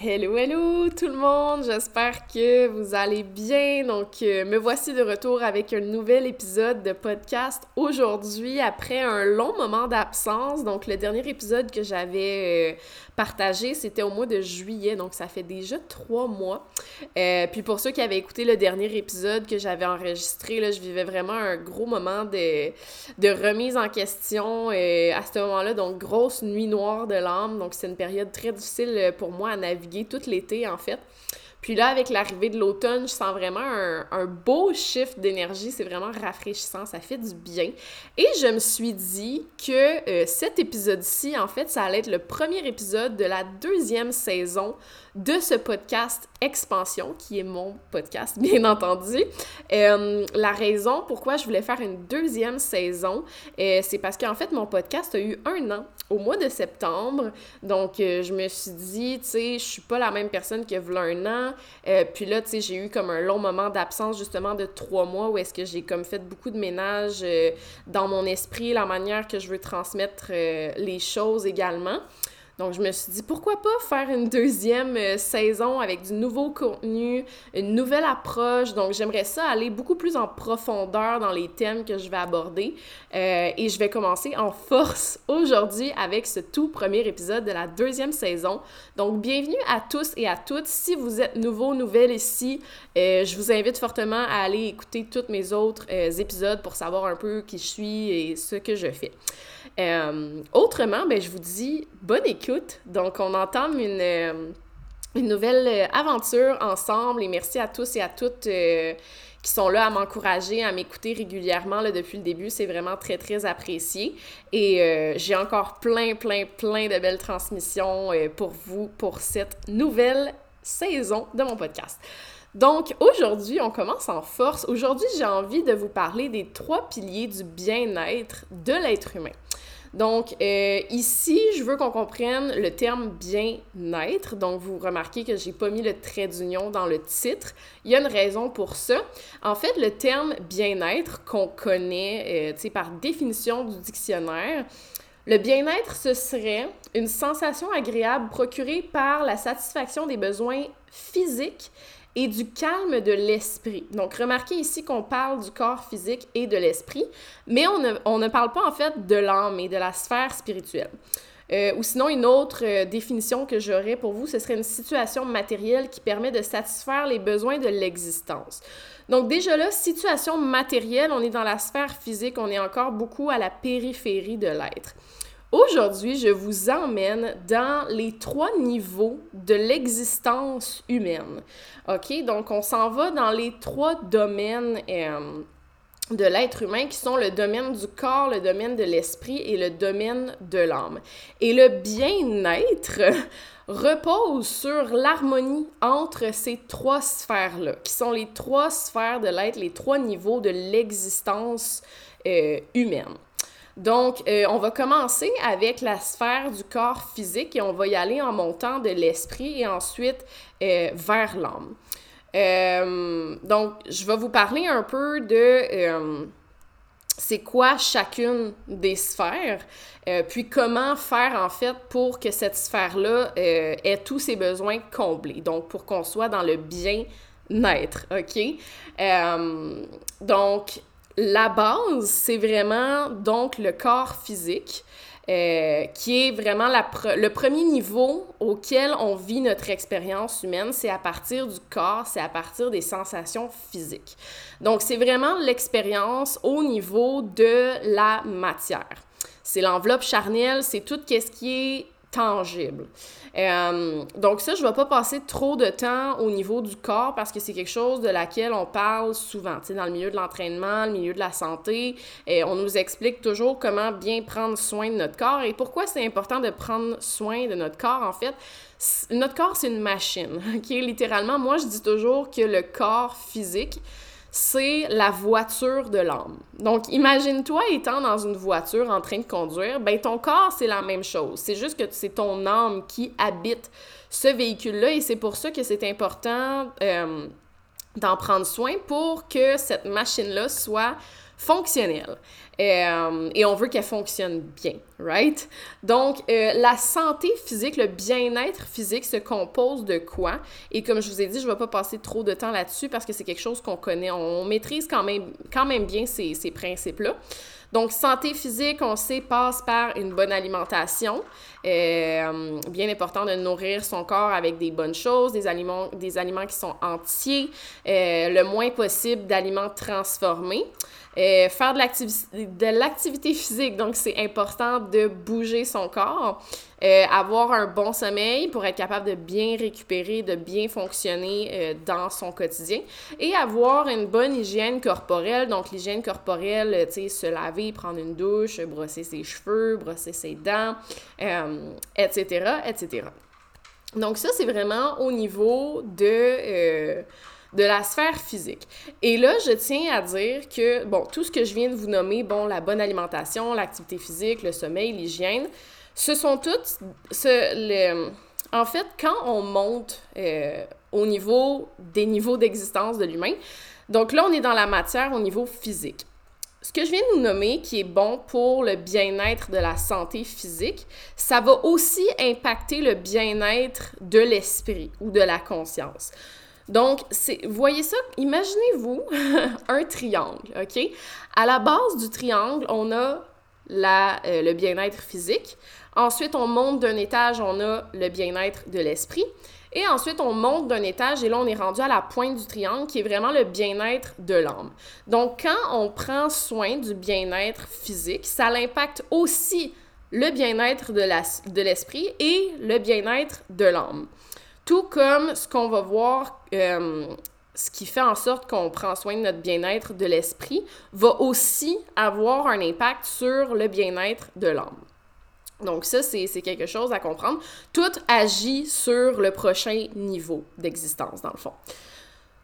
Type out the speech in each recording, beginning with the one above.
Hello, hello tout le monde, j'espère que vous allez bien. Donc, euh, me voici de retour avec un nouvel épisode de podcast aujourd'hui après un long moment d'absence. Donc, le dernier épisode que j'avais euh, partagé, c'était au mois de juillet, donc ça fait déjà trois mois. Euh, puis pour ceux qui avaient écouté le dernier épisode que j'avais enregistré, là, je vivais vraiment un gros moment de, de remise en question à ce moment-là. Donc, grosse nuit noire de l'âme. Donc, c'est une période très difficile pour moi à naviguer tout l'été, en fait. Puis là, avec l'arrivée de l'automne, je sens vraiment un, beau shift d'énergie. C'est vraiment rafraîchissant, ça fait du bien. Et je me suis dit que euh, cet épisode-ci, en fait, ça allait être le premier épisode de la deuxième saison de ce podcast Expansion, qui est mon podcast, bien entendu. Euh, la raison pourquoi je voulais faire une deuxième saison, euh, c'est parce qu'en fait, mon podcast a eu un an au mois de septembre. Donc, je me suis dit, tu sais, je suis pas la même personne que voilà un an euh, puis là, tu sais, j'ai eu comme un long moment d'absence justement de trois mois où est-ce que j'ai comme fait beaucoup de ménage euh, dans mon esprit, la manière que je veux transmettre euh, les choses également. Donc, je me suis dit, pourquoi pas faire une deuxième euh, saison avec du nouveau contenu, une nouvelle approche? Donc, j'aimerais ça aller beaucoup plus en profondeur dans les thèmes que je vais aborder. Euh, et je vais commencer en force aujourd'hui avec ce tout premier épisode de la deuxième saison. Donc, bienvenue à tous et à toutes. Si vous êtes nouveau, nouvelle ici, euh, je vous invite fortement à aller écouter tous mes autres épisodes pour savoir un peu qui je suis et ce que je fais. Euh, autrement, ben, je vous dis bonne écoute. Donc, on entame une, euh, une nouvelle euh, aventure ensemble et merci à tous et à toutes qui sont là à m'encourager, à m'écouter régulièrement là, depuis le début. C'est vraiment très, très apprécié. Et j'ai encore plein, plein, plein de belles transmissions pour vous pour cette nouvelle saison de mon podcast. Donc aujourd'hui, on commence en force. Aujourd'hui, j'ai envie de vous parler des trois piliers du bien-être de l'être humain. Donc, euh, ici, je veux qu'on comprenne le terme bien-être. Donc, vous remarquez que j'ai pas mis le trait d'union dans le titre. Il y a une raison pour ça. En fait, le terme bien-être qu'on connaît, euh, par définition du dictionnaire, le bien-être, ce serait une sensation agréable procurée par la satisfaction des besoins physiques et du calme de l'esprit. Donc, remarquez ici qu'on parle du corps physique et de l'esprit, mais on ne, on ne, parle pas en fait de l'âme et de la sphère spirituelle. Euh, ou sinon, une autre euh, définition que j'aurais pour vous, ce serait une situation matérielle qui permet de satisfaire les besoins de l'existence. Donc déjà là, situation matérielle, on est dans la sphère physique, on est encore beaucoup à la périphérie de l'être. Aujourd'hui, je vous emmène dans les trois niveaux de l'existence humaine. OK? Donc, on s'en va dans les trois domaines euh, de l'être humain qui sont le domaine du corps, le domaine de l'esprit et le domaine de l'âme. Et le bien-être repose sur l'harmonie entre ces trois sphères-là, qui sont les trois sphères de l'être, les trois niveaux de l'existence euh, humaine. Donc, euh, on va commencer avec la sphère du corps physique et on va y aller en montant de l'esprit et ensuite euh, vers l'âme. Euh, donc, je vais vous parler un peu de c'est quoi chacune des sphères, puis comment faire en fait pour que cette sphère-là ait tous ses besoins comblés, donc pour qu'on soit dans le bien-être, OK? donc, la base, c'est vraiment donc le corps physique. Euh, qui est vraiment le premier niveau auquel on vit notre expérience humaine, c'est à partir du corps, c'est à partir des sensations physiques. Donc, c'est vraiment l'expérience au niveau de la matière. C'est l'enveloppe charnelle, c'est tout ce qui est tangible. Euh, donc ça, je ne vais pas passer trop de temps au niveau du corps parce que c'est quelque chose de laquelle on parle souvent, tu sais, dans le milieu de l'entraînement, le milieu de la santé. Et on nous explique toujours comment bien prendre soin de notre corps et pourquoi c'est important de prendre soin de notre corps, en fait. Notre corps, c'est une machine, OK? Littéralement, moi, je dis toujours que le corps physique, c'est la voiture de l'âme. Donc, imagine-toi étant dans une voiture en train de conduire, ben ton corps, c'est la même chose. C'est juste que c'est ton âme qui habite ce véhicule-là et c'est pour ça que c'est important euh, d'en prendre soin pour que cette machine-là soit fonctionnelle. Euh, et on veut qu'elle fonctionne bien. right? Donc, euh, la santé physique, le bien-être physique se compose de quoi? Et comme je vous ai dit, je ne vais pas passer trop de temps là-dessus parce que c'est quelque chose qu'on connaît, on maîtrise quand même, quand même bien ces, ces principes-là. Donc, santé physique, on sait, passe par une bonne alimentation. Euh, bien important de nourrir son corps avec des bonnes choses, des aliments, des aliments qui sont entiers, le moins possible d'aliments transformés. Euh, faire de l'activité physique, donc c'est important de bouger son corps. Euh, avoir un bon sommeil pour être capable de bien récupérer, de bien fonctionner euh, dans son quotidien et avoir une bonne hygiène corporelle. Donc, l'hygiène corporelle, tu sais, se laver, prendre une douche, brosser ses cheveux, brosser ses dents, etc., etc. Donc, ça, c'est vraiment au niveau de de la sphère physique. Et là, je tiens à dire que, bon, tout ce que je viens de vous nommer, bon, la bonne alimentation, l'activité physique, le sommeil, l'hygiène, ce sont toutes... En fait, quand on monte euh, au niveau des niveaux d'existence de l'humain, donc là, on est dans la matière au niveau physique. Ce que je viens de vous nommer, qui est bon pour le bien-être de la santé physique, ça va aussi impacter le bien-être de l'esprit ou de la conscience. Donc, voyez ça, imaginez-vous un triangle, OK? À la base du triangle, on a euh, le bien-être physique. Ensuite, on monte d'un étage, on a le bien-être de l'esprit. Et ensuite, on monte d'un étage et là, on est rendu à la pointe du triangle qui est vraiment le bien-être de l'âme. Donc, quand on prend soin du bien-être physique, ça l'impacte aussi le bien-être de l'esprit et le bien-être de l'âme. Tout comme ce qu'on va voir, euh, ce qui fait en sorte qu'on prend soin de notre bien-être de l'esprit, va aussi avoir un impact sur le bien-être de l'âme. Donc ça, c'est quelque chose à comprendre. Tout agit sur le prochain niveau d'existence, dans le fond.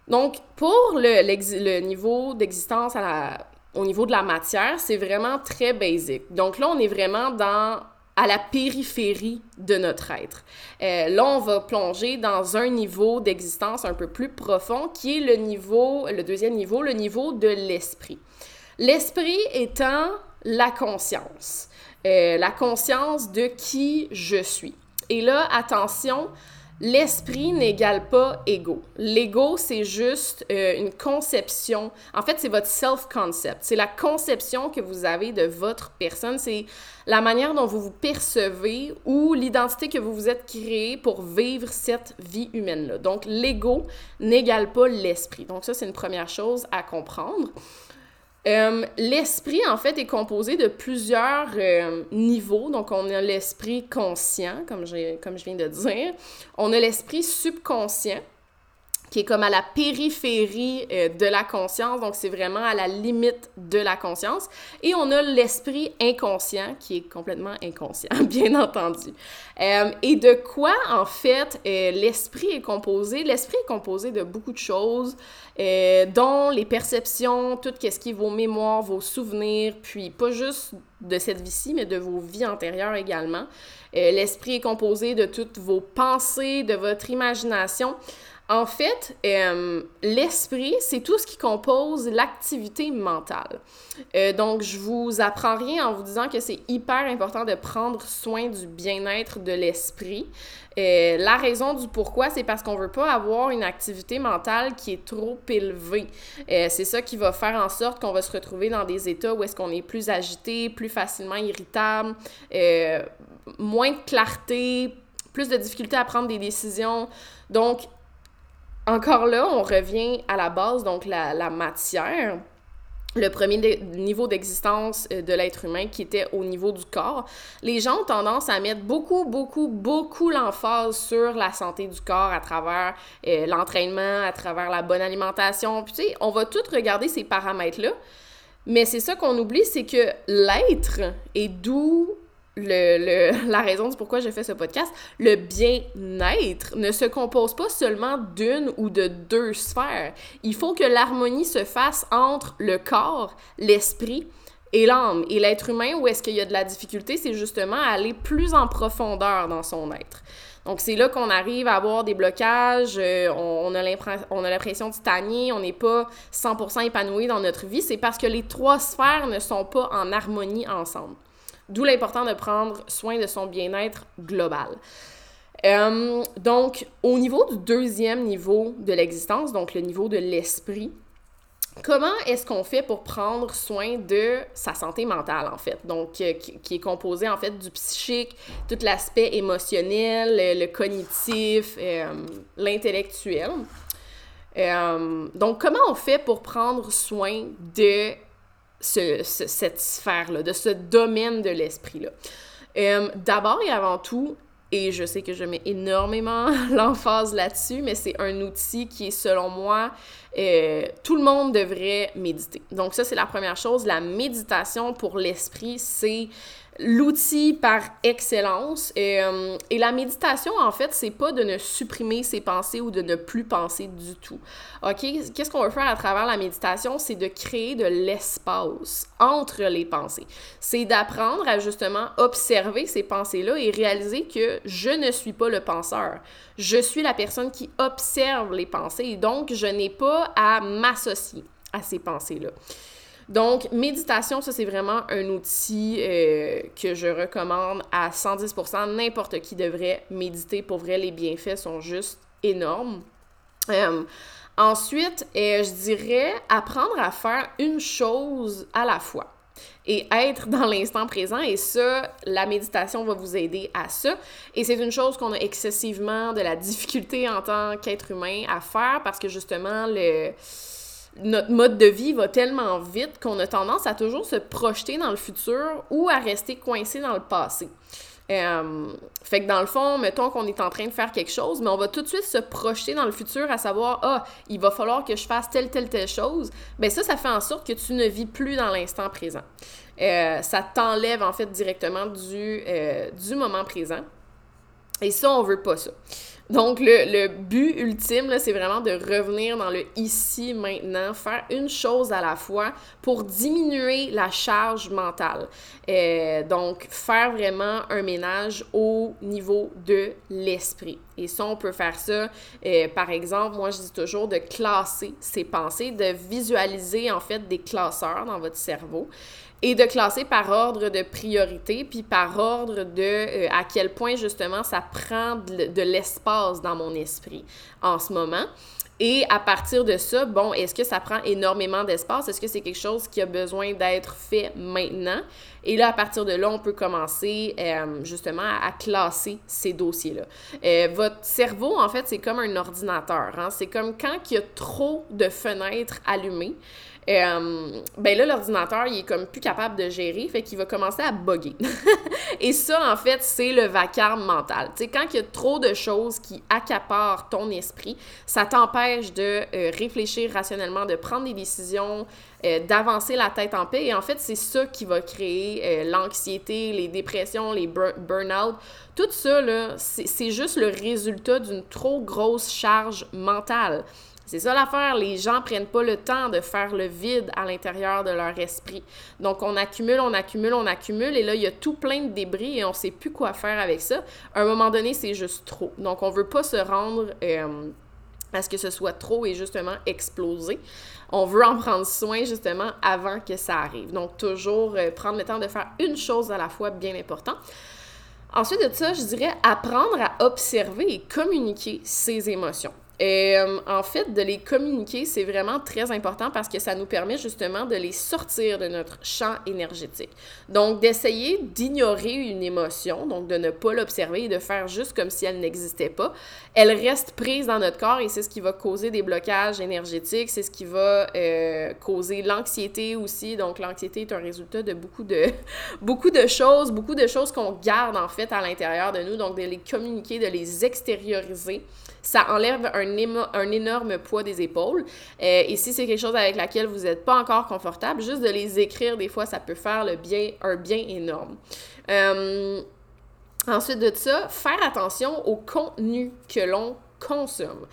Donc, pour le, le niveau d'existence au niveau de la matière, c'est vraiment très basique. Donc là, on est vraiment dans à la périphérie de notre être. Euh, là, on va plonger dans un niveau d'existence un peu plus profond qui est le niveau, le deuxième niveau, le niveau de l'esprit. L'esprit étant la conscience, euh, la conscience de qui je suis. Et là, attention, L'esprit n'égale pas ego. L'ego, c'est juste euh, une conception. En fait, c'est votre self-concept. C'est la conception que vous avez de votre personne. C'est la manière dont vous vous percevez ou l'identité que vous vous êtes créée pour vivre cette vie humaine-là. Donc, l'ego n'égale pas l'esprit. Donc, ça, c'est une première chose à comprendre. Euh, l'esprit, en fait, est composé de plusieurs euh, niveaux. Donc, on a l'esprit conscient, comme, comme je viens de dire. On a l'esprit subconscient, qui est comme à la périphérie euh, de la conscience, donc c'est vraiment à la limite de la conscience. Et on a l'esprit inconscient, qui est complètement inconscient, bien entendu. Euh, et de quoi, en fait, euh, l'esprit est composé? L'esprit est composé de beaucoup de choses, dont les perceptions, tout ce qui est vos mémoires, vos souvenirs, puis pas juste de cette vie-ci, mais de vos vies antérieures également. l'esprit est composé de toutes vos pensées, de votre imagination. En fait, euh, l'esprit, c'est tout ce qui compose l'activité mentale. Euh, donc, je vous apprends rien en vous disant que c'est hyper important de prendre soin du bien-être de l'esprit. Euh, la raison du pourquoi, c'est parce qu'on veut pas avoir une activité mentale qui est trop élevée. c'est ça qui va faire en sorte qu'on va se retrouver dans des états où est-ce qu'on est plus agité, plus facilement irritable, moins de clarté, plus de difficulté à prendre des décisions. Donc, encore là, on revient à la base, donc la, matière le premier niveau d'existence euh, de l'être humain qui était au niveau du corps. Les gens ont tendance à mettre beaucoup, beaucoup, beaucoup l'emphase sur la santé du corps à travers euh, l'entraînement, à travers la bonne alimentation. Puis tu sais, on va tout regarder ces paramètres-là. Mais c'est ça qu'on oublie, c'est que l'être est d'où le, la raison du pourquoi j'ai fait ce podcast, le bien-être ne se compose pas seulement d'une ou de deux sphères. Il faut que l'harmonie se fasse entre le corps, l'esprit et l'âme. Et l'être humain, où est-ce qu'il y a de la difficulté, c'est justement aller plus en profondeur dans son être. Donc, c'est là qu'on arrive à avoir des blocages, euh, on, on, a l'impression de stagner, on n'est pas 100% épanoui dans notre vie. C'est parce que les trois sphères ne sont pas en harmonie ensemble. D'où l'important de prendre soin de son bien-être global. Euh, donc, au niveau du deuxième niveau de l'existence, donc le niveau de l'esprit, Comment est-ce qu'on fait pour prendre soin de sa santé mentale, en fait? Donc, euh, qui, est composé, en fait, du psychique, tout l'aspect émotionnel, le, cognitif, euh, l'intellectuel. Donc, comment on fait pour prendre soin de cette sphère-là, de ce domaine de l'esprit-là? D'abord et avant tout, et je sais que je mets énormément l'emphase là-dessus, mais c'est un outil qui est, selon moi, euh, tout le monde devrait méditer. Donc ça, c'est la première chose. La méditation pour l'esprit, c'est l'outil par excellence. Euh, et la méditation, en fait, c'est pas de ne supprimer ses pensées ou de ne plus penser du tout. OK? Qu'est-ce qu'on veut faire à travers la méditation? C'est de créer de l'espace entre les pensées. C'est d'apprendre à justement observer ces pensées-là et réaliser que je ne suis pas le penseur. Je suis la personne qui observe les pensées et donc je n'ai pas à m'associer à ces pensées-là. Donc, méditation, ça, c'est vraiment un outil euh, que je recommande à 110%. N'importe qui devrait méditer. Pour vrai, les bienfaits sont juste énormes. Euh, ensuite, euh, je dirais apprendre à faire une chose à la fois et être dans l'instant présent. Et ça, la méditation va vous aider à ça. Et c'est une chose qu'on a excessivement de la difficulté en tant qu'être humain à faire parce que justement, le notre mode de vie va tellement vite qu'on a tendance à toujours se projeter dans le futur ou à rester coincé dans le passé. Euh, fait que dans le fond, mettons qu'on est en train de faire quelque chose, mais on va tout de suite se projeter dans le futur à savoir ah, il va falloir que je fasse telle, telle, telle chose. Ben ça, ça fait en sorte que tu ne vis plus dans l'instant présent. Euh, ça t'enlève en fait directement du, euh, du moment présent. Et ça, on veut pas ça. Donc, le, but ultime, c'est vraiment de revenir dans le ici, maintenant, faire une chose à la fois pour diminuer la charge mentale. Euh, donc, faire vraiment un ménage au niveau de l'esprit. Et ça, on peut faire ça, euh, par exemple, moi je dis toujours de classer ses pensées, de visualiser en fait des classeurs dans votre cerveau et de classer par ordre de priorité, puis par ordre de euh, à quel point justement ça prend de, l'espace dans mon esprit en ce moment. Et à partir de ça, bon, est-ce que ça prend énormément d'espace? Est-ce que c'est quelque chose qui a besoin d'être fait maintenant? Et là, à partir de là, on peut commencer euh, justement à, classer ces dossiers-là. Euh, votre cerveau, en fait, c'est comme un ordinateur. Hein? C'est comme quand il y a trop de fenêtres allumées. Euh, ben là, l'ordinateur, il est comme plus capable de gérer, fait qu'il va commencer à bugger. et ça, en fait, c'est le vacarme mental. Tu sais, quand il y a trop de choses qui accaparent ton esprit, ça t'empêche de euh, réfléchir rationnellement, de prendre des décisions, euh, d'avancer la tête en paix. Et en fait, c'est ça qui va créer l'anxiété, les dépressions, les burn-out. Tout ça, là, c'est juste le résultat d'une trop grosse charge mentale. C'est ça l'affaire, les gens prennent pas le temps de faire le vide à l'intérieur de leur esprit. Donc on accumule, on accumule, on accumule et là il y a tout plein de débris et on sait plus quoi faire avec ça. À un moment donné, c'est juste trop. Donc on veut pas se rendre euh, à ce que ce soit trop et justement exploser. On veut en prendre soin justement avant que ça arrive. Donc toujours euh, prendre le temps de faire une chose à la fois, bien important. Ensuite de ça, je dirais apprendre à observer et communiquer ses émotions. Euh, en fait, de les communiquer, c'est vraiment très important parce que ça nous permet justement de les sortir de notre champ énergétique. Donc, d'essayer d'ignorer une émotion, donc de ne pas l'observer et de faire juste comme si elle n'existait pas, elle reste prise dans notre corps et c'est ce qui va causer des blocages énergétiques, c'est ce qui va euh, causer l'anxiété aussi. Donc, l'anxiété est un résultat de beaucoup de, beaucoup de choses, beaucoup de choses qu'on garde en fait à l'intérieur de nous. Donc, de les communiquer, de les extérioriser ça enlève un, un énorme poids des épaules. Euh, et si c'est quelque chose avec laquelle vous n'êtes pas encore confortable, juste de les écrire, des fois, ça peut faire le bien, un bien énorme. Euh, ensuite de ça, faire attention au contenu que l'on consomme.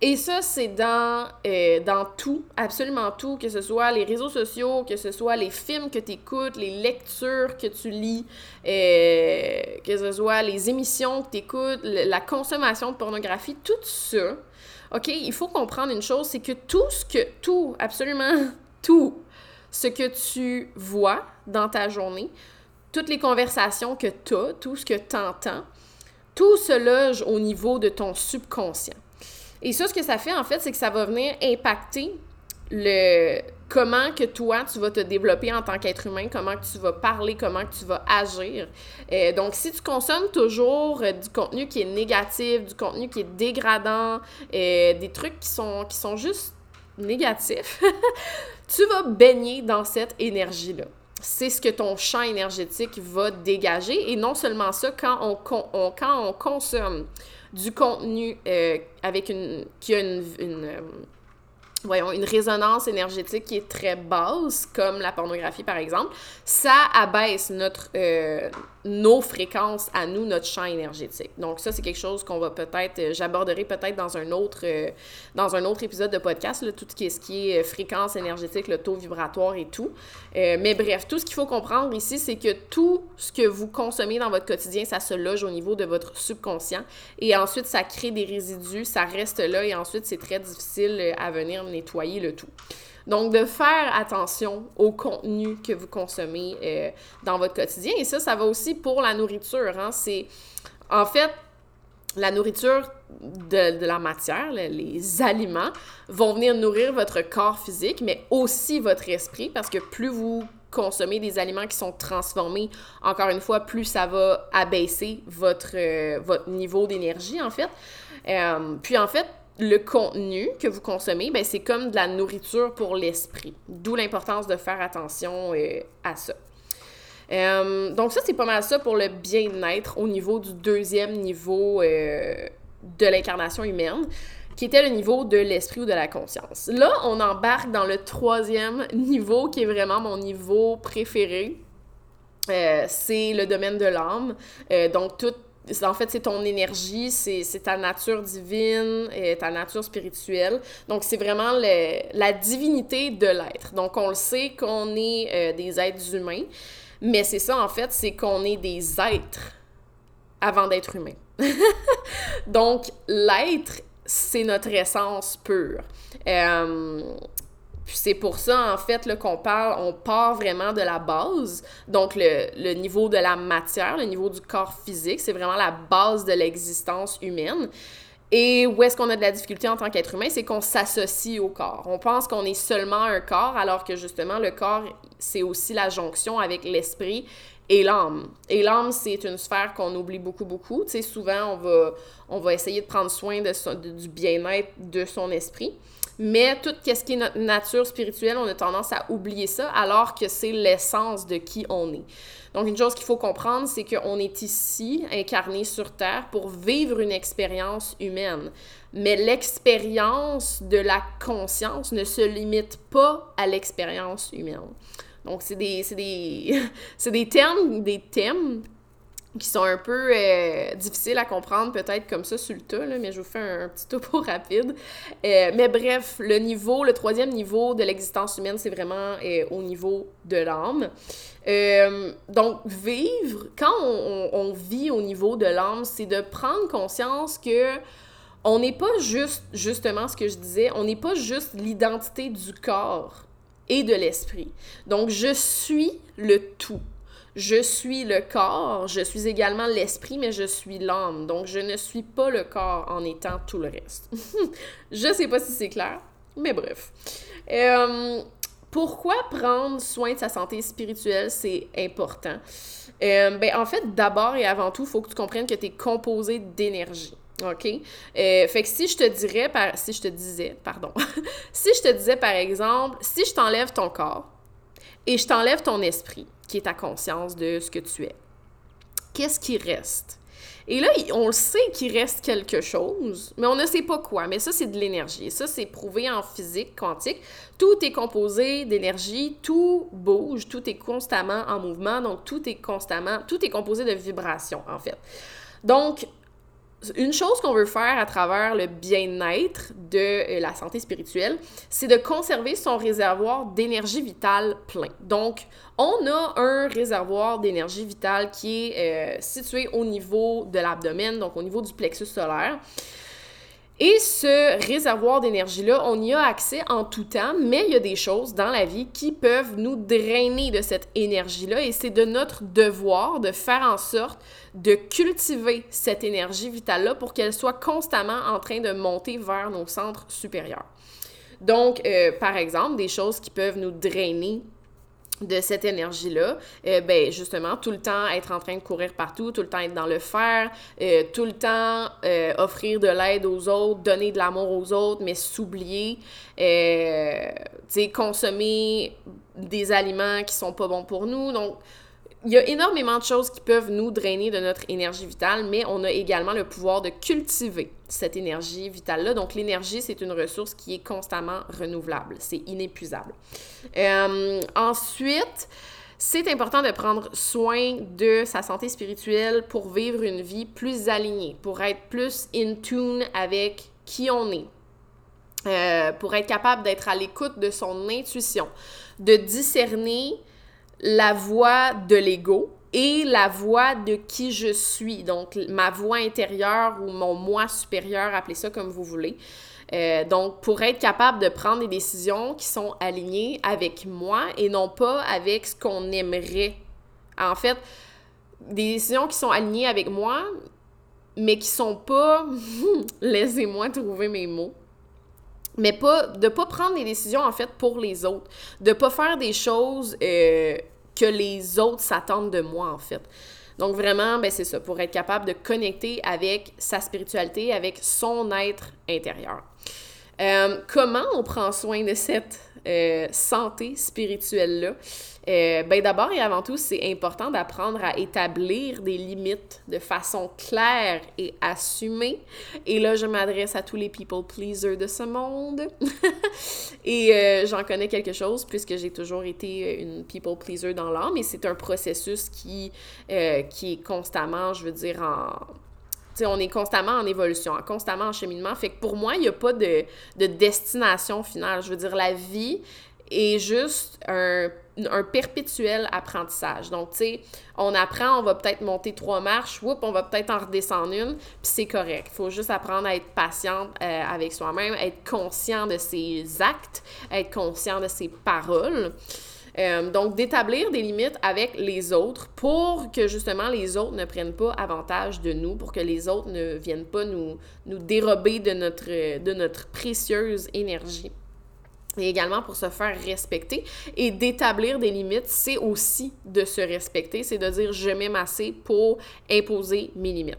Et ça, c'est dans, euh, dans tout, absolument tout, que ce soit les réseaux sociaux, que ce soit les films que tu écoutes, les lectures que tu lis, euh, que ce soit les émissions que tu écoutes, la consommation de pornographie, tout ça, OK, il faut comprendre une chose, c'est que tout ce que, tout, absolument tout ce que tu vois dans ta journée, toutes les conversations que tu as, tout ce que tu entends, tout se loge au niveau de ton subconscient. Et ça, ce que ça fait, en fait, c'est que ça va venir impacter le comment que toi, tu vas te développer en tant qu'être humain, comment que tu vas parler, comment que tu vas agir. Euh, donc, si tu consommes toujours euh, du contenu qui est négatif, du contenu qui est dégradant, euh, des trucs qui sont, qui sont juste négatifs, tu vas baigner dans cette énergie-là. C'est ce que ton champ énergétique va dégager. Et non seulement ça, quand on, quand on consomme du contenu avec une, qui a une, une voyons, une résonance énergétique qui est très basse, comme la pornographie par exemple, ça abaisse notre, euh, nos fréquences à nous, notre champ énergétique. Donc ça, c'est quelque chose qu'on va peut-être, euh, j'aborderai peut-être dans un autre euh, dans un autre épisode de podcast, là, tout ce qui est, ce qui est fréquence énergétique, le taux vibratoire et tout. mais bref, tout ce qu'il faut comprendre ici, c'est que tout ce que vous consommez dans votre quotidien, ça se loge au niveau de votre subconscient et ensuite ça crée des résidus, ça reste là et ensuite c'est très difficile à venir nettoyer le tout. Donc, de faire attention au contenu que vous consommez euh, dans votre quotidien. Et ça, ça va aussi pour la nourriture. Hein. C'est, en fait, la nourriture de, de, la matière, les aliments, vont venir nourrir votre corps physique, mais aussi votre esprit, parce que plus vous consommez des aliments qui sont transformés, encore une fois, plus ça va abaisser votre, euh, votre niveau d'énergie, en fait. Euh, puis, en fait, le contenu que vous consommez, ben, c'est comme de la nourriture pour l'esprit. D'où l'importance de faire attention euh, à ça. Euh, donc ça, c'est pas mal ça pour le bien-être au niveau du deuxième niveau euh, de l'incarnation humaine, qui était le niveau de l'esprit ou de la conscience. Là, on embarque dans le troisième niveau, qui est vraiment mon niveau préféré. c'est le domaine de l'âme. donc, en fait, c'est ton énergie, c'est ta nature divine, et ta nature spirituelle. Donc, c'est vraiment la divinité de l'être. Donc, on le sait qu'on est euh, des êtres humains, mais c'est ça, en fait, c'est qu'on est des êtres avant d'être humain. Donc, l'être, c'est notre essence pure. Euh, puis c'est pour ça, en fait, qu'on parle, on part vraiment de la base. Donc, le, niveau de la matière, le niveau du corps physique, c'est vraiment la base de l'existence humaine. Et où est-ce qu'on a de la difficulté en tant qu'être humain, c'est qu'on s'associe au corps. On pense qu'on est seulement un corps, alors que justement, le corps, c'est aussi la jonction avec l'esprit et l'âme. Et l'âme, c'est une sphère qu'on oublie beaucoup, beaucoup. Tu sais, souvent, on va, on va essayer de prendre soin de du bien-être de son esprit. Mais tout ce qui est notre nature spirituelle, on a tendance à oublier ça, alors que c'est l'essence de qui on est. Donc, une chose qu'il faut comprendre, c'est qu'on est ici, incarné sur Terre, pour vivre une expérience humaine. Mais l'expérience de la conscience ne se limite pas à l'expérience humaine. Donc, c'est des, des, des termes, des thèmes qui sont un peu euh, difficiles à comprendre peut-être comme ça sur le tas, mais je vous fais un, petit topo rapide. Euh, mais bref, le niveau, le troisième niveau de l'existence humaine, c'est vraiment euh, au niveau de l'âme. donc, vivre, quand on, on, vit au niveau de l'âme, c'est de prendre conscience que on n'est pas juste, justement ce que je disais, on n'est pas juste l'identité du corps et de l'esprit. Donc, je suis le tout je suis le corps, je suis également l'esprit, mais je suis l'âme. Donc, je ne suis pas le corps en étant tout le reste. je sais pas si c'est clair, mais bref. Euh, pourquoi prendre soin de sa santé spirituelle, c'est important? Euh, ben, en fait, d'abord et avant tout, il faut que tu comprennes que tu es composé d'énergie. OK? Euh, fait que si je te dirais, par, si je te disais, pardon, si je te disais par exemple, si je t'enlève ton corps et je t'enlève ton esprit, qui est ta conscience de ce que tu es. Qu'est-ce qui reste? Et là, on le sait qu'il reste quelque chose, mais on ne sait pas quoi. Mais ça, c'est de l'énergie. Ça, c'est prouvé en physique quantique. Tout est composé d'énergie, tout bouge, tout est constamment en mouvement, donc tout est constamment, tout est composé de vibrations, en fait. Donc, une chose qu'on veut faire à travers le bien-être de euh, la santé spirituelle, c'est de conserver son réservoir d'énergie vitale plein. Donc, on a un réservoir d'énergie vitale qui est euh, situé au niveau de l'abdomen, donc au niveau du plexus solaire. Et ce réservoir d'énergie-là, on y a accès en tout temps, mais il y a des choses dans la vie qui peuvent nous drainer de cette énergie-là et c'est de notre devoir de faire en sorte de cultiver cette énergie vitale-là pour qu'elle soit constamment en train de monter vers nos centres supérieurs. Donc, euh, par exemple, des choses qui peuvent nous drainer de cette énergie-là, euh, ben justement, tout le temps être en train de courir partout, tout le temps être dans le faire, euh, tout le temps euh, offrir de l'aide aux autres, donner de l'amour aux autres, mais s'oublier, tu sais, consommer des aliments qui sont pas bons pour nous. Donc, il y a énormément de choses qui peuvent nous drainer de notre énergie vitale, mais on a également le pouvoir de cultiver cette énergie vitale-là. Donc, l'énergie, c'est une ressource qui est constamment renouvelable. C'est inépuisable. Euh, ensuite, c'est important de prendre soin de sa santé spirituelle pour vivre une vie plus alignée, pour être plus in tune avec qui on est, euh, pour être capable d'être à l'écoute de son intuition, de discerner la voix de l'ego et la voix de qui je suis, donc ma voix intérieure ou mon moi supérieur, appelez ça comme vous voulez. Euh, donc, pour être capable de prendre des décisions qui sont alignées avec moi et non pas avec ce qu'on aimerait. En fait, des décisions qui sont alignées avec moi, mais qui sont pas, laissez-moi trouver mes mots, mais pas de pas prendre des décisions en fait pour les autres, de pas faire des choses euh, que les autres s'attendent de moi en fait. Donc vraiment, ben c'est ça, pour être capable de connecter avec sa spiritualité, avec son être intérieur. Euh, comment on prend soin de cette euh, santé spirituelle-là? Euh, ben d'abord et avant tout, c'est important d'apprendre à établir des limites de façon claire et assumée. Et là, je m'adresse à tous les people pleasers de ce monde. et j'en connais quelque chose puisque j'ai toujours été une people pleaser dans l'âme. Et c'est un processus qui, qui est constamment, je veux dire, en on est constamment en évolution, constamment en cheminement. Fait que pour moi, il n'y a pas de, destination finale. Je veux dire, la vie est juste un, perpétuel apprentissage. Donc, tu sais, on apprend, on va peut-être monter trois marches, whoop, on va peut-être en redescendre une, puis c'est correct. Il faut juste apprendre à être patiente euh, avec soi-même, être conscient de ses actes, être conscient de ses paroles. Euh, donc, d'établir des limites avec les autres pour que justement les autres ne prennent pas avantage de nous, pour que les autres ne viennent pas nous, nous dérober de notre, de notre précieuse énergie et également pour se faire respecter. Et d'établir des limites, c'est aussi de se respecter, c'est de dire je m'aime assez pour imposer mes limites.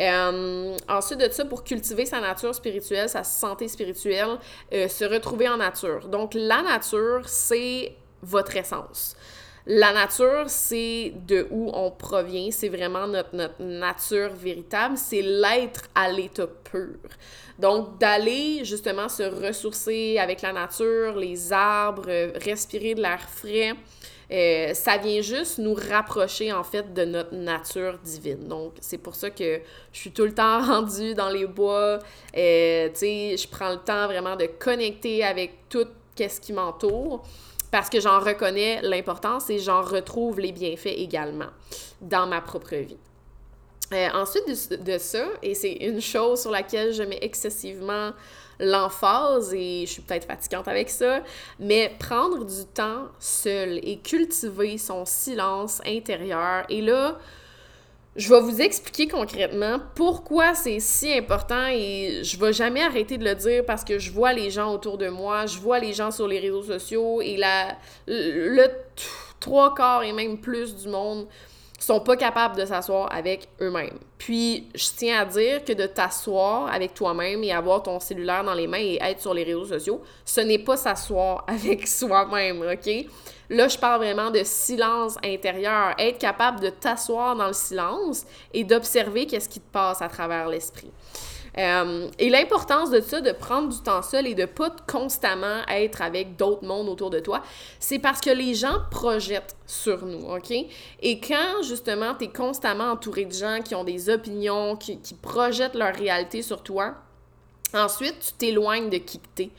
Euh, ensuite de ça, pour cultiver sa nature spirituelle, sa santé spirituelle, euh, se retrouver en nature. Donc la nature, c'est votre essence. La nature, c'est de où on provient, c'est vraiment notre, notre nature véritable, c'est l'être à l'état pur. Donc, d'aller justement se ressourcer avec la nature, les arbres, respirer de l'air frais, euh, ça vient juste nous rapprocher en fait de notre nature divine. Donc, c'est pour ça que je suis tout le temps rendue dans les bois. Euh, tu sais, je prends le temps vraiment de connecter avec tout ce qui m'entoure parce que j'en reconnais l'importance et j'en retrouve les bienfaits également dans ma propre vie. Euh, ensuite de, ça, et c'est une chose sur laquelle je mets excessivement l'emphase et je suis peut-être fatigante avec ça, mais prendre du temps seul et cultiver son silence intérieur. Et là, je vais vous expliquer concrètement pourquoi c'est si important et je vais jamais arrêter de le dire parce que je vois les gens autour de moi, je vois les gens sur les réseaux sociaux et la, le trois quarts et même plus du monde sont pas capables de s'asseoir avec eux-mêmes. Puis, je tiens à dire que de t'asseoir avec toi-même et avoir ton cellulaire dans les mains et être sur les réseaux sociaux, ce n'est pas s'asseoir avec soi-même, OK? Là, je parle vraiment de silence intérieur, être capable de t'asseoir dans le silence et d'observer qu'est-ce qui te passe à travers l'esprit. Euh, et l'importance de ça, de prendre du temps seul et de pas constamment être avec d'autres mondes autour de toi, c'est parce que les gens projettent sur nous, OK? Et quand, justement, tu es constamment entouré de gens qui ont des opinions, qui, qui projettent leur réalité sur toi, ensuite, tu t'éloignes de qui tu es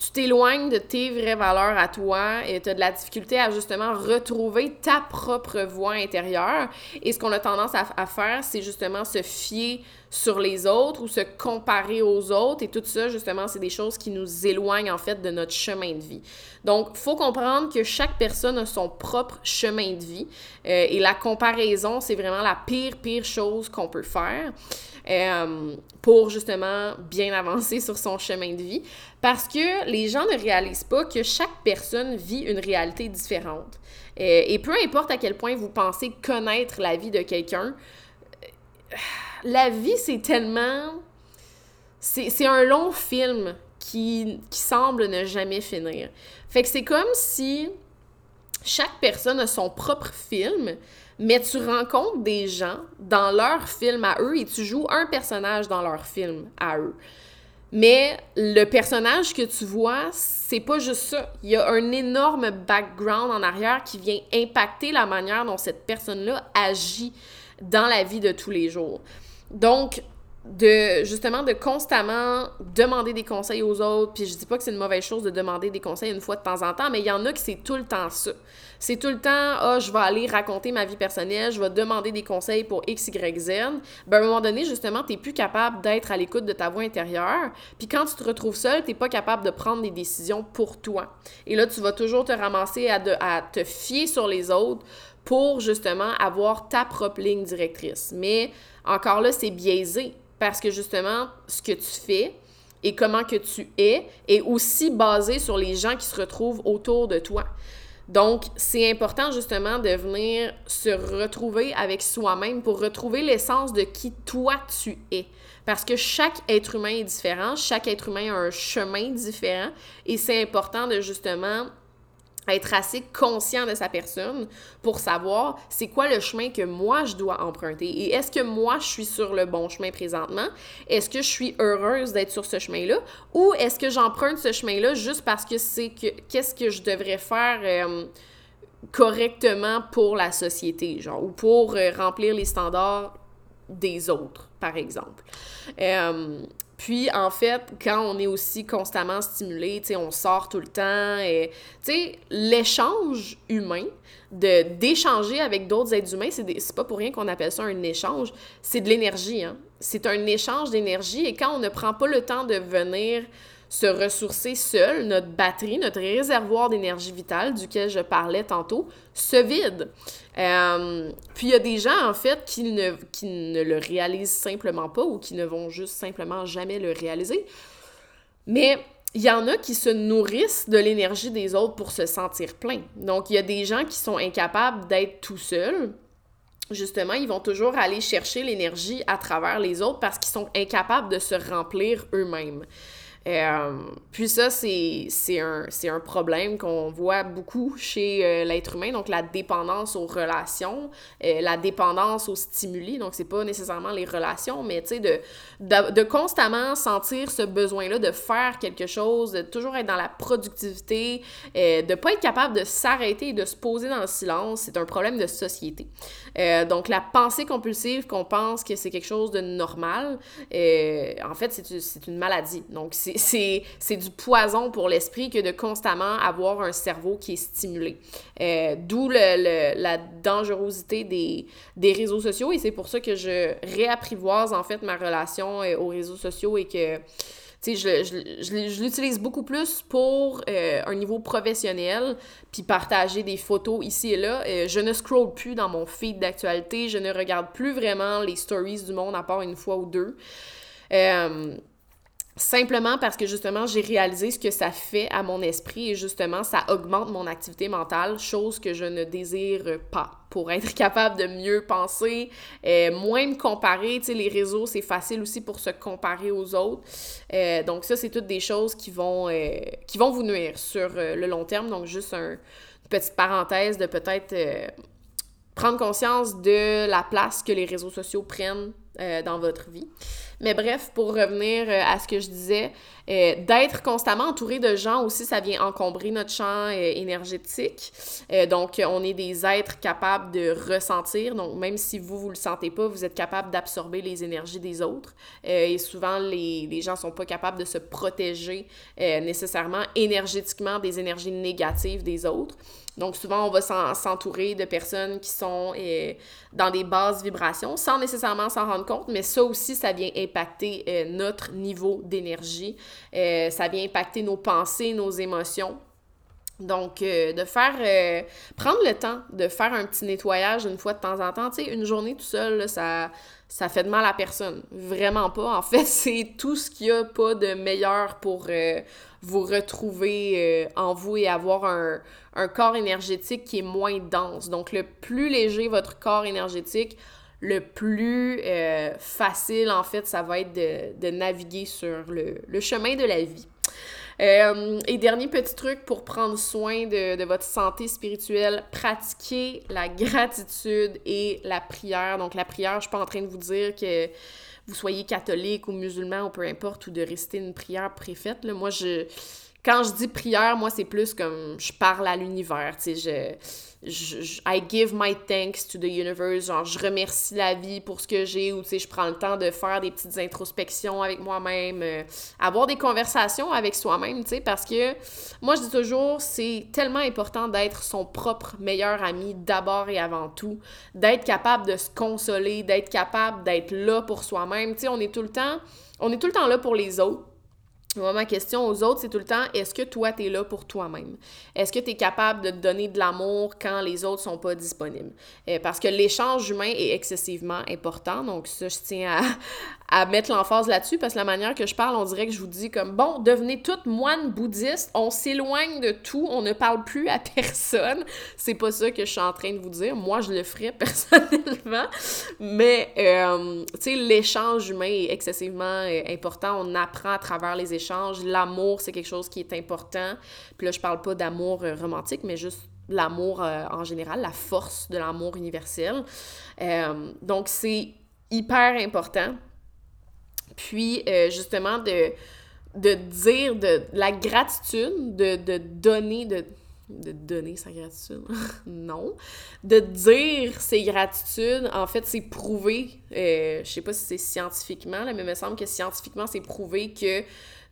tu t'éloignes de tes vraies valeurs à toi et tu as de la difficulté à justement retrouver ta propre voix intérieure. Et ce qu'on a tendance à, faire, c'est justement se fier sur les autres ou se comparer aux autres. Et tout ça, justement, c'est des choses qui nous éloignent en fait de notre chemin de vie. Donc, faut comprendre que chaque personne a son propre chemin de vie. Euh, et la comparaison, c'est vraiment la pire, pire chose qu'on peut faire. Euh, pour justement bien avancer sur son chemin de vie. Parce que les gens ne réalisent pas que chaque personne vit une réalité différente. Euh, et peu importe à quel point vous pensez connaître la vie de quelqu'un, la vie, c'est tellement... C'est un long film qui, qui semble ne jamais finir. Fait que c'est comme si chaque personne a son propre film, mais tu rencontres des gens dans leur film à eux et tu joues un personnage dans leur film à eux. Mais le personnage que tu vois, c'est pas juste ça. Il y a un énorme background en arrière qui vient impacter la manière dont cette personne-là agit dans la vie de tous les jours. Donc, de justement de constamment demander des conseils aux autres puis je dis pas que c'est une mauvaise chose de demander des conseils une fois de temps en temps mais il y en a qui c'est tout le temps ça c'est tout le temps ah je vais aller raconter ma vie personnelle je vais demander des conseils pour x y z ben à un moment donné justement t'es plus capable d'être à l'écoute de ta voix intérieure. Puis quand tu te retrouves seul t'es pas capable de prendre des décisions pour toi. Et là tu vas toujours te ramasser à, à te fier sur les autres pour justement avoir ta propre ligne directrice. Mais encore là c'est biaisé parce que justement, ce que tu fais et comment que tu es est aussi basé sur les gens qui se retrouvent autour de toi. Donc, c'est important justement de venir se retrouver avec soi-même pour retrouver l'essence de qui toi tu es. Parce que chaque être humain est différent, chaque être humain a un chemin différent et c'est important de justement être assez conscient de sa personne pour savoir c'est quoi le chemin que moi je dois emprunter. Et est-ce que moi je suis sur le bon chemin présentement? Est-ce que je suis heureuse d'être sur ce chemin-là? Ou est-ce que j'emprunte ce chemin-là juste parce que c'est que qu'est-ce que je devrais faire euh, correctement pour la société genre ou pour euh, remplir les standards des autres par exemple? Euh, puis, en fait, quand on est aussi constamment stimulé, on sort tout le temps, et, l'échange humain, de d'échanger avec d'autres êtres humains, c'est pas pour rien qu'on appelle ça un échange, c'est de l'énergie, hein. C'est un échange d'énergie, et quand on ne prend pas le temps de venir se ressourcer seul, notre batterie, notre réservoir d'énergie vitale duquel je parlais tantôt, se vide. Euh, puis il y a des gens, en fait, qui ne, qui ne le réalisent simplement pas ou qui ne vont juste simplement jamais le réaliser. Mais il y en a qui se nourrissent de l'énergie des autres pour se sentir plein. Donc, il y a des gens qui sont incapables d'être tout seuls. Justement, ils vont toujours aller chercher l'énergie à travers les autres parce qu'ils sont incapables de se remplir eux-mêmes. Euh, puis ça, c'est un, un problème qu'on voit beaucoup chez euh, l'être humain, donc la dépendance aux relations, euh, la dépendance aux stimuli, donc c'est pas nécessairement les relations, mais tu sais, de, de, de, constamment sentir ce besoin-là de faire quelque chose, de toujours être dans la productivité, de pas être capable de s'arrêter et de se poser dans le silence, c'est un problème de société. donc la pensée compulsive qu'on pense que c'est quelque chose de normal, en fait, c'est une maladie. Donc c'est c'est du poison pour l'esprit que de constamment avoir un cerveau qui est stimulé. Euh, d'où la dangerosité des, des réseaux sociaux et c'est pour ça que je réapprivoise en fait ma relation euh, aux réseaux sociaux et que sais, je, je, l'utilise beaucoup plus pour euh, un niveau professionnel, puis partager des photos ici et là. je ne scroll plus dans mon feed d'actualité, je ne regarde plus vraiment les stories du monde à part une fois ou deux. Euh, Simplement parce que justement, j'ai réalisé ce que ça fait à mon esprit et justement, ça augmente mon activité mentale, chose que je ne désire pas pour être capable de mieux penser, euh, moins me comparer. Tu sais, les réseaux, c'est facile aussi pour se comparer aux autres. Euh, donc ça, c'est toutes des choses qui vont, euh, qui vont vous nuire sur le long terme. Donc juste un, une petite parenthèse de peut-être prendre conscience de la place que les réseaux sociaux prennent dans votre vie. Mais bref, pour revenir euh, à ce que je disais, euh, d'être constamment entouré de gens aussi, ça vient encombrer notre champ euh, énergétique. donc, on est des êtres capables de ressentir. Donc, même si vous, vous le sentez pas, vous êtes capable d'absorber les énergies des autres. et souvent, les, les gens sont pas capables de se protéger nécessairement énergétiquement des énergies négatives des autres. Donc, souvent, on va s'entourer de personnes qui sont dans des basses vibrations sans nécessairement s'en rendre compte, mais ça aussi, ça vient impacter euh, notre niveau d'énergie. Euh, ça vient impacter nos pensées, nos émotions. Donc, de faire, prendre le temps de faire un petit nettoyage une fois de temps en temps, tu sais, une journée tout seul, ça, ça fait de mal à personne. Vraiment pas. En fait, c'est tout ce qu'il n'y a pas de meilleur pour vous retrouver en vous et avoir un corps énergétique qui est moins dense. Donc, le plus léger votre corps énergétique, le plus euh, facile, en fait, ça va être de, naviguer sur le, chemin de la vie. Euh, et dernier petit truc pour prendre soin de, de, votre santé spirituelle, pratiquer la gratitude et la prière. Donc la prière, je suis pas en train de vous dire que vous soyez catholique ou musulman ou peu importe, ou de rester une prière préfète. Moi, je, quand je dis prière, moi, c'est plus comme je parle à l'univers, sais, je, je, I give my thanks to the universe, genre, je remercie la vie pour ce que j'ai, ou, tu sais, je prends le temps de faire des petites introspections avec moi-même, euh, avoir des conversations avec soi-même, tu sais, parce que moi, je dis toujours, c'est tellement important d'être son propre meilleur ami d'abord et avant tout, d'être capable de se consoler, d'être capable d'être là pour soi-même, tu sais, on est tout le temps, on est tout le temps là pour les autres, moi, ma question aux autres, c'est tout le temps, est-ce que toi, tu es là pour toi-même? Est-ce que tu es capable de te donner de l'amour quand les autres sont pas disponibles? Euh, parce que l'échange humain est excessivement important. Donc, ça, je tiens à, mettre l'emphase là-dessus parce que la manière que je parle, on dirait que je vous dis comme bon, devenez toutes moines bouddhistes, on s'éloigne de tout, on ne parle plus à personne. C'est pas ça que je suis en train de vous dire. Moi, je le ferais personnellement. Mais, euh, tu sais, l'échange humain est excessivement euh, important. On apprend à travers les échanges. L'amour, c'est quelque chose qui est important. Puis là, je parle pas d'amour euh, romantique, mais juste l'amour en général, la force de l'amour universel. donc, c'est hyper important. Puis, euh, justement, de, de dire de, la gratitude, de, de donner, de, de donner sa gratitude. non. De dire ses gratitudes, en fait, c'est prouvé. Euh, je sais pas si c'est scientifiquement, là, mais il me semble que scientifiquement, c'est prouvé que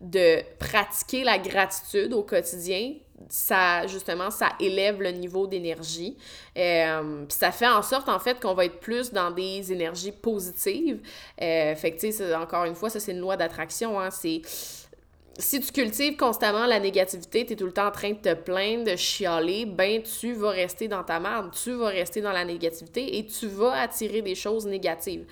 de pratiquer la gratitude au quotidien, ça, justement, ça élève le niveau d'énergie. Euh, puis ça fait en sorte, en fait, qu'on va être plus dans des énergies positives. Euh, fait que, tu sais, encore une fois, ça, c'est une loi d'attraction, hein, c'est si tu cultives constamment la négativité, tu es tout le temps en train de te plaindre, de chialer, ben tu vas rester dans ta merde, tu vas rester dans la négativité et tu vas attirer des choses négatives.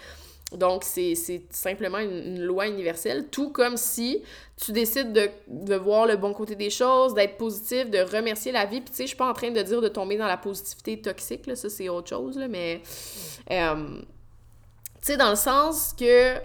Donc, c'est simplement une, loi universelle, tout comme si tu décides de, voir le bon côté des choses, d'être positif, de remercier la vie. Puis, tu sais, je suis pas en train de dire de tomber dans la positivité toxique, là, ça, c'est autre chose, là, mais... Euh, tu sais, dans le sens que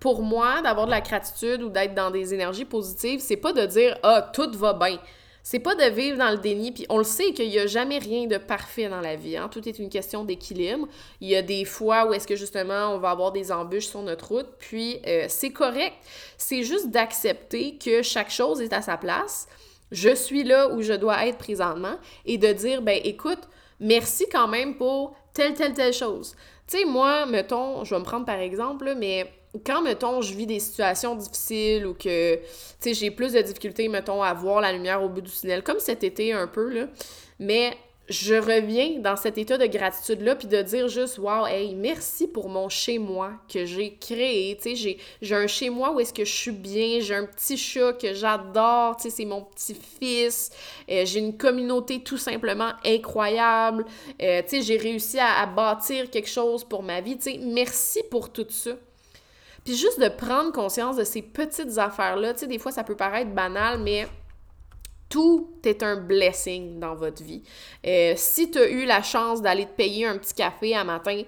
pour moi, d'avoir de la gratitude ou d'être dans des énergies positives, c'est pas de dire ah tout va bien. C'est pas de vivre dans le déni, puis on le sait qu'il n'y a jamais rien de parfait dans la vie. Hein? Tout est une question d'équilibre. Il y a des fois où est-ce que justement on va avoir des embûches sur notre route, puis euh, c'est correct. C'est juste d'accepter que chaque chose est à sa place. Je suis là où je dois être présentement et de dire ben écoute, merci quand même pour telle telle telle chose. Tu sais moi, mettons, je vais me prendre par exemple, mais quand, mettons, je vis des situations difficiles ou que, tu sais, j'ai plus de difficultés, mettons, à voir la lumière au bout du tunnel, comme cet été un peu, là, mais je reviens dans cet état de gratitude-là, puis de dire juste, wow, hey, merci pour mon chez-moi que j'ai créé. Tu sais, j'ai un chez-moi où est-ce que je suis bien, j'ai un petit chat que j'adore, tu sais, c'est mon petit-fils. Euh, j'ai une communauté tout simplement incroyable. Euh, tu sais, j'ai réussi à, à, bâtir quelque chose pour ma vie. Tu sais, merci pour tout ça. Puis juste de prendre conscience de ces petites affaires-là, tu sais, des fois ça peut paraître banal, mais Tout est un blessing dans votre vie. Euh, si tu as eu la chance d'aller te payer un petit café à matin,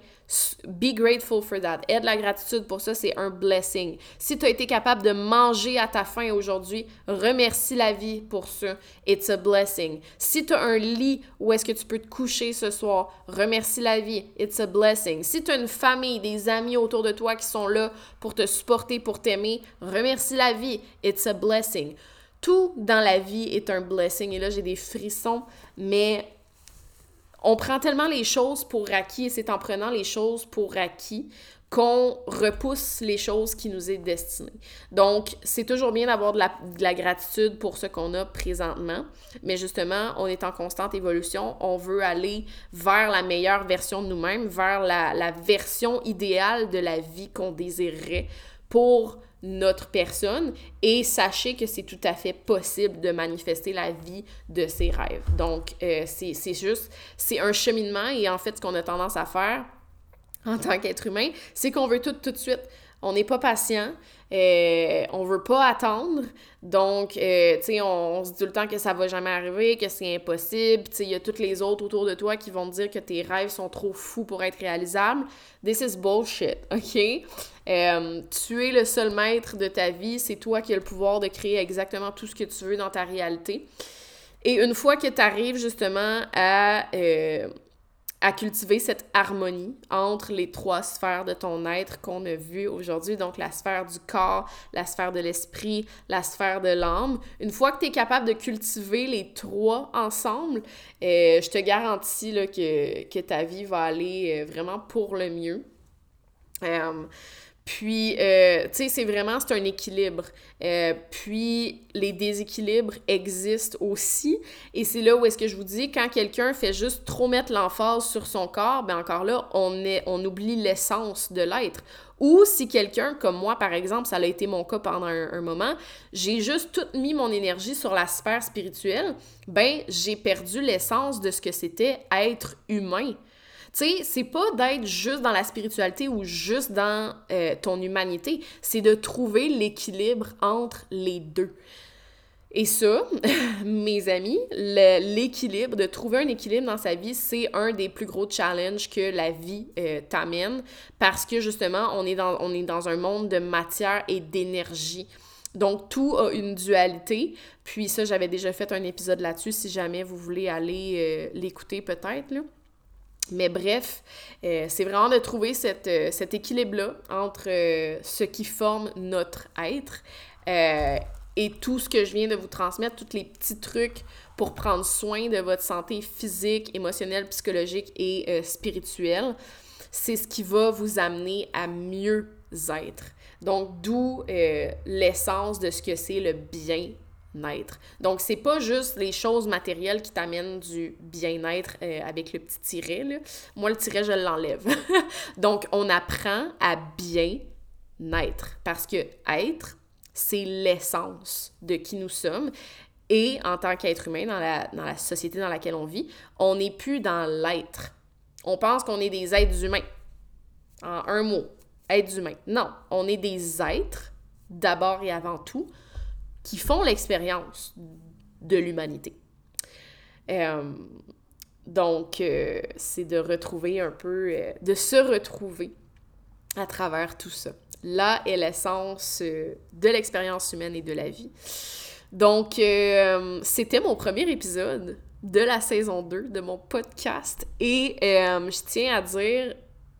be grateful for that. Aide la gratitude pour ça, c'est un blessing. Si tu as été capable de manger à ta faim aujourd'hui, remercie la vie pour ça. It's a blessing. Si tu as un lit où est-ce que tu peux te coucher ce soir, remercie la vie. It's a blessing. Si tu as une famille, des amis autour de toi qui sont là pour te supporter, pour t'aimer, remercie la vie. It's a blessing tout dans la vie est un blessing. Et là, j'ai des frissons, mais on prend tellement les choses pour acquis et c'est en prenant les choses pour acquis qu'on repousse les choses qui nous est destinées. Donc, c'est toujours bien d'avoir de la, gratitude pour ce qu'on a présentement, mais justement, on est en constante évolution. On veut aller vers la meilleure version de nous-mêmes, vers la, la version idéale de la vie qu'on désirerait pour notre personne et sachez que c'est tout à fait possible de manifester la vie de ses rêves. Donc, euh, c'est juste, c'est un cheminement et en fait, ce qu'on a tendance à faire en tant qu'être humain, c'est qu'on veut tout tout de suite. On n'est pas patient, euh, on veut pas attendre. Donc, euh, tu sais, on, se dit tout le temps que ça va jamais arriver, que c'est impossible. Tu sais, il y a toutes les autres autour de toi qui vont te dire que tes rêves sont trop fous pour être réalisables. This is bullshit, OK? Euh, tu es le seul maître de ta vie. C'est toi qui as le pouvoir de créer exactement tout ce que tu veux dans ta réalité. Et une fois que tu arrives justement à à cultiver cette harmonie entre les trois sphères de ton être qu'on a vues aujourd'hui, donc la sphère du corps, la sphère de l'esprit, la sphère de l'âme. Une fois que tu es capable de cultiver les trois ensemble, euh, je te garantis là, que, que, ta vie va aller euh, vraiment pour le mieux. Euh, puis, euh, tu sais, c'est vraiment, c'est un équilibre. Euh, puis, les déséquilibres existent aussi. Et c'est là où est-ce que je vous dis, quand quelqu'un fait juste trop mettre l'emphase sur son corps, ben encore là, on, est, on oublie l'essence de l'être. Ou si quelqu'un, comme moi, par exemple, ça a été mon cas pendant un, un moment, j'ai juste tout mis mon énergie sur la sphère spirituelle, ben, j'ai perdu l'essence de ce que c'était être humain. Tu sais, c'est pas d'être juste dans la spiritualité ou juste dans euh, ton humanité, c'est de trouver l'équilibre entre les deux. Et ça, mes amis, l'équilibre, de trouver un équilibre dans sa vie, c'est un des plus gros challenges que la vie euh, t'amène parce que justement, on est, dans, on est dans un monde de matière et d'énergie. Donc, tout a une dualité. Puis ça, j'avais déjà fait un épisode là-dessus, si jamais vous voulez aller euh, l'écouter peut-être. Mais bref, euh, c'est vraiment de trouver euh, cet équilibre-là entre euh, ce qui forme notre être et tout ce que je viens de vous transmettre, tous les petits trucs pour prendre soin de votre santé physique, émotionnelle, psychologique et spirituelle. C'est ce qui va vous amener à mieux être. Donc, d'où l'essence de ce que c'est le bien naître. Donc, c'est pas juste les choses matérielles qui t'amènent du bien-être euh, avec le petit tiret. Là. Moi, le tiret, je l'enlève. Donc, on apprend à bien naître parce que être, c'est l'essence de qui nous sommes. Et en tant qu'être humain, dans la, dans la société dans laquelle on vit, on n'est plus dans l'être. On pense qu'on est des êtres humains. En un mot, êtres humains. Non, on est des êtres, d'abord et avant tout, qui font l'expérience de l'humanité. Euh, donc, euh, c'est de retrouver un peu, euh, de se retrouver à travers tout ça. Là est l'essence de l'expérience humaine et de la vie. Donc, c'était mon premier épisode de la saison 2 de mon podcast et je tiens à dire,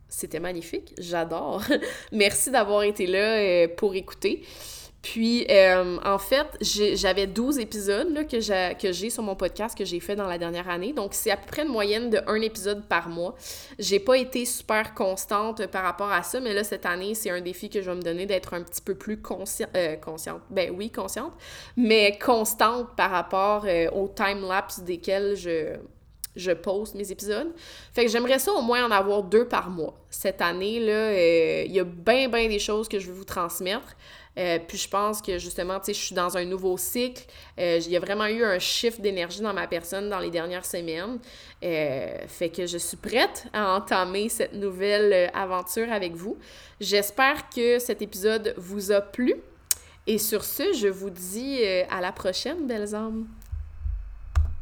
c'était magnifique, j'adore. Merci d'avoir été là pour écouter. Puis, euh, en fait, j'avais 12 épisodes là, que j'ai sur mon podcast que j'ai fait dans la dernière année. Donc, c'est à peu près une moyenne de un épisode par mois. J'ai pas été super constante par rapport à ça, mais là, cette année, c'est un défi que je vais me donner d'être un petit peu plus euh, consciente. Ben oui, consciente, mais constante par rapport euh, au time-lapse desquels je, je poste mes épisodes. Fait que j'aimerais ça au moins en avoir deux par mois. Cette année, là, il y a bien, bien des choses que je veux vous transmettre. Euh, puis je pense que justement, tu sais, je suis dans un nouveau cycle. Euh, il y a vraiment eu un shift d'énergie dans ma personne dans les dernières semaines. Euh, fait que je suis prête à entamer cette nouvelle aventure avec vous. J'espère que cet épisode vous a plu. Et sur ce, je vous dis à la prochaine, belles âmes.